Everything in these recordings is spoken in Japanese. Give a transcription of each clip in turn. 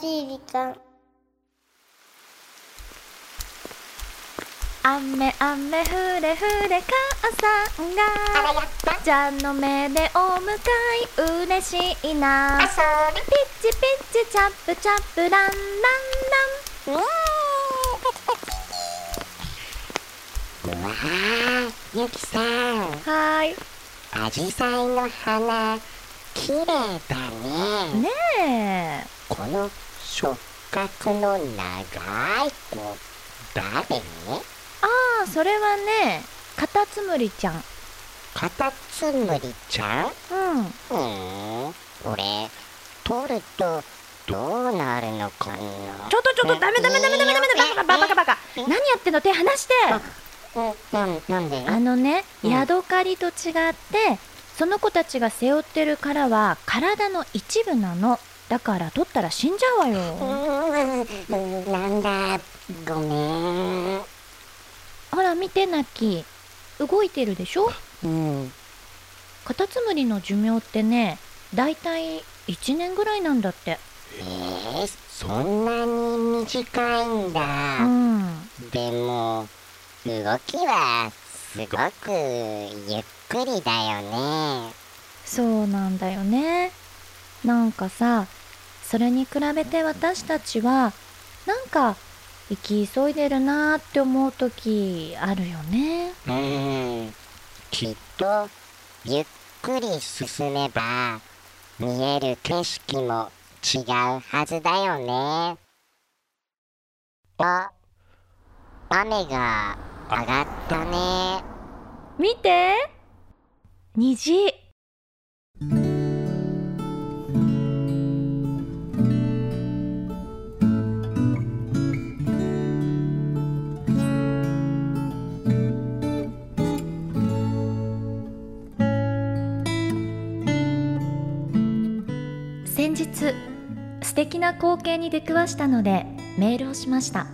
しい時間。雨雨降れ降れ母さんが。蛇の目でお迎え嬉しいな。ピッチピッチチャップチャップランランラン。うわあゆきさん。はーい。アジサイの花綺麗だね。ねえこの触覚の長い子誰？ああそれはねカタツムリちゃん。カタツムリちゃん？うん。うーん俺取るとどうなるのかな？ちょっとちょっとダメダメダメダメダメバカバカバカバカ。何やってんの手離してうんなんなんであのねうんヤドカリと違ってその子たちが背負ってる殻は体の一部なのだから取ったら死んじゃうわよ。なんだ。ごめん。ほら見てナキ動いてるでしょ？うん。カタツムリの寿命ってねだいたい1年ぐらいなんだって。えー、そんなに短いんうだ、ん。でも動きはすごくゆっくりだよね。そうなんだよね。なんかさそれに比べて私たちはなんか生き急いでるなーって思う時あるよね。うん。きっとゆっくり進めば見える景色も違うはずだよね。あ雨が上がったね。見て。虹日素敵な光景に出くわしたのでメールをしました。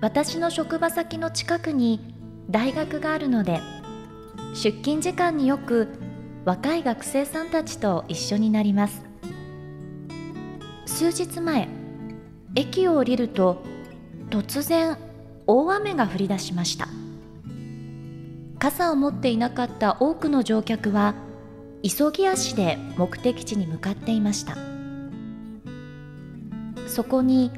私の職場先の近くに大学があるので出勤時間によく若い学生さんたちと一緒になります。数日前駅を降りると突然大雨が降り出しました。傘を持っていなかった多くの乗客は急ぎ足で目的地に向かっていました。そこに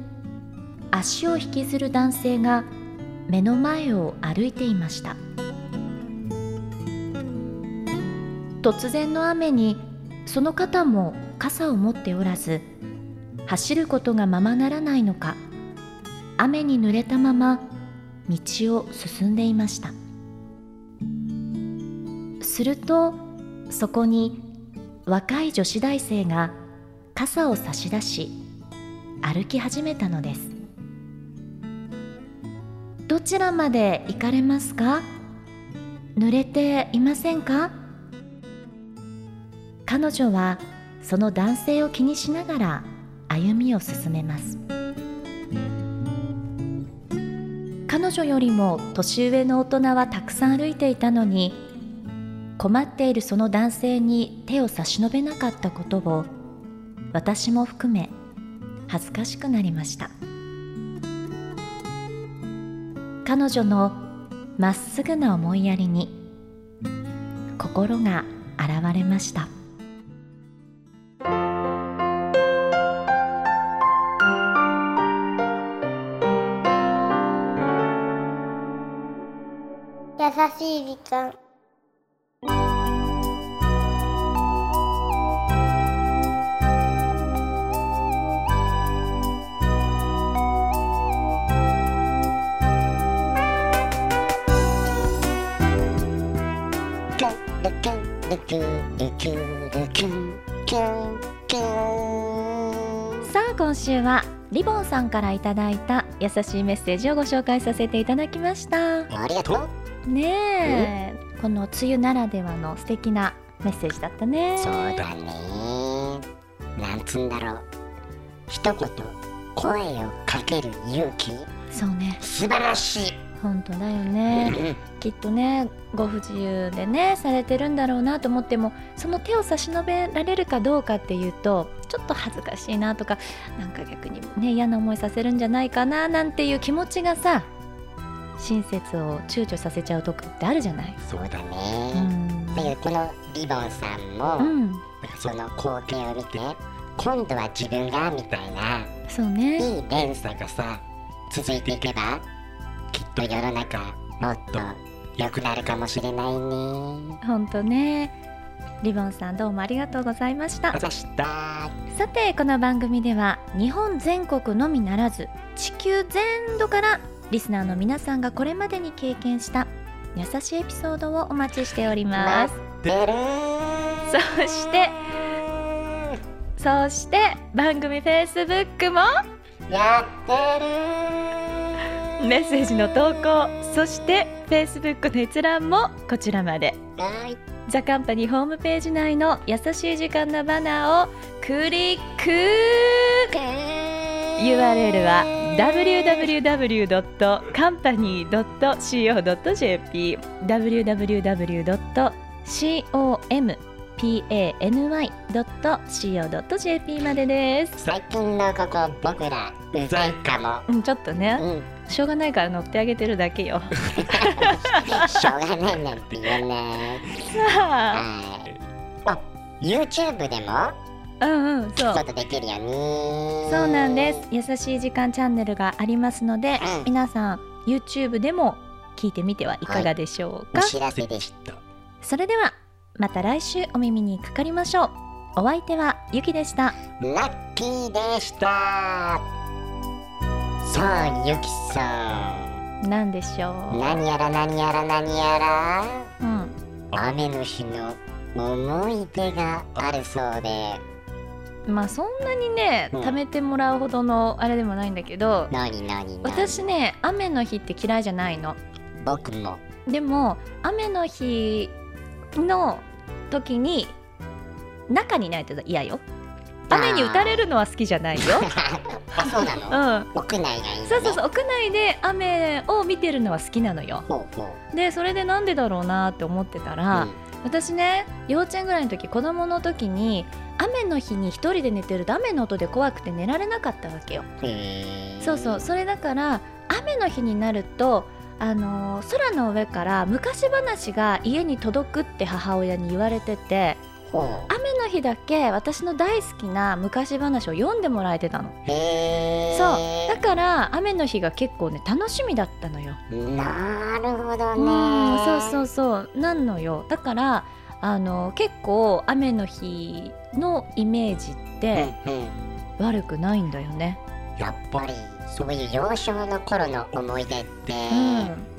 足を引きずる男性が目の前を歩いていました。突然の雨にその方も傘を持っておらず走ることがままならないのか雨に濡れたまま道を進んでいました。するとそこに若い女子大生が傘を差し出し歩き始めたのです。どちらまで行かれますか？濡れていませんか？彼女はその男性を気にしながら歩みを進めます。彼女よりも年上の大人はたくさん歩いていたのに困っているその男性に手を差し伸べなかったことを私も含め恥ずかしくなりました。彼女のまっすぐな思いやりに心が洗われました。優しい時間。さあ今週はリボンさんからいただいた優しいメッセージをご紹介させていただきました。ありがとう。ねえ。この梅雨ならではの素敵なメッセージだったね。そうだね。なんつんだろう。一言声をかける勇気。そうね。素晴らしい。本当だよねきっとねご不自由でねされてるんだろうなと思ってもその手を差し伸べられるかどうかっていうとちょっと恥ずかしいなとかなんか逆にね嫌な思いさせるんじゃないかななんていう気持ちがさ親切を躊躇させちゃうとこってあるじゃない。そうだうね、ん。だけどこのリボンさん。も、うん、なん。かその光景を見て今度は自分がみたいなそうねいい連鎖がさ続いていけばきっと世の中もっと良くなるかもしれないね。本当ね。リボンさんどうもありがとうございました。さてこの番組では日本全国のみならず地球全土からリスナーの皆さんがこれまでに経験した優しいエピソードをお待ちしております。そしてそして番組 Facebook もやってるメッセージの投稿そして Facebook の閲覧もこちらまで。はい。ザ・カンパニーホームページ内の優しい時間のバナーをクリック。URL は www.company.co.jp www.company.co.jp までです。最近のここ僕らうざいかも。うん、ちょっとね、うんしょうがないから乗ってあげてるだけよ。しょうがないなんて言うねさあ、はいあ YouTube でも？うんうん、そうちょ。っとできるよねそうなんです。優しい時間チャンネルがありますので、うん皆さん YouTube でも聞いてみてはいかがでしょうか？お知らせでしたそれではまた来週お耳にかかりましょう。お相手はゆきでした。ラッキーでしたさあゆきさなんでしょん何やら何やら何やらう。うん。雨の日の思い出があるそうでまあそんなにね、うん貯めてもらうほどのあれでもないんだけど、何何何？私ね雨の日って嫌いじゃないの。僕もでも雨の日の時に中にないと嫌よ。雨に打たれるのは好きじゃないよ。あそうなうの、ん。屋内がいいのねそうそうそう屋内で雨を見てるのは好きなのよ。ほうほうでそれでなんでだろうなって思ってたら、うん私ね幼稚園ぐらいの時子供の時に雨の日に一人で寝てると雨の音で怖くて寝られなかったわけよ。そうそうそれだから雨の日になるとあのー空の上から昔話が家に届くって母親に言われててほ雨の日だけ私の大好きな昔話を読んでもらえてたの。そう。だーから雨の日が結構ね楽しみだったのよ。なるほどうんねそうそうそう。なんのよ。だからあの結構雨の日のイメージって悪くないんだよね。やっぱりそういう幼少の頃の思い出って、うん。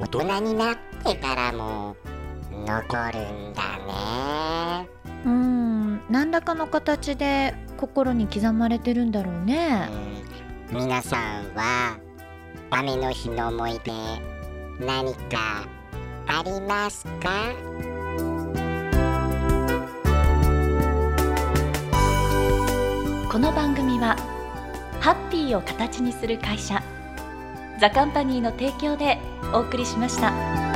大人になってからも残るんだね。うん何らかの形で心に刻まれてるんだろうね。うん。皆さんは雨の日の思い出何かありますか？この番組はハッピーを形にする会社ザカンパニーの提供でお送りしました。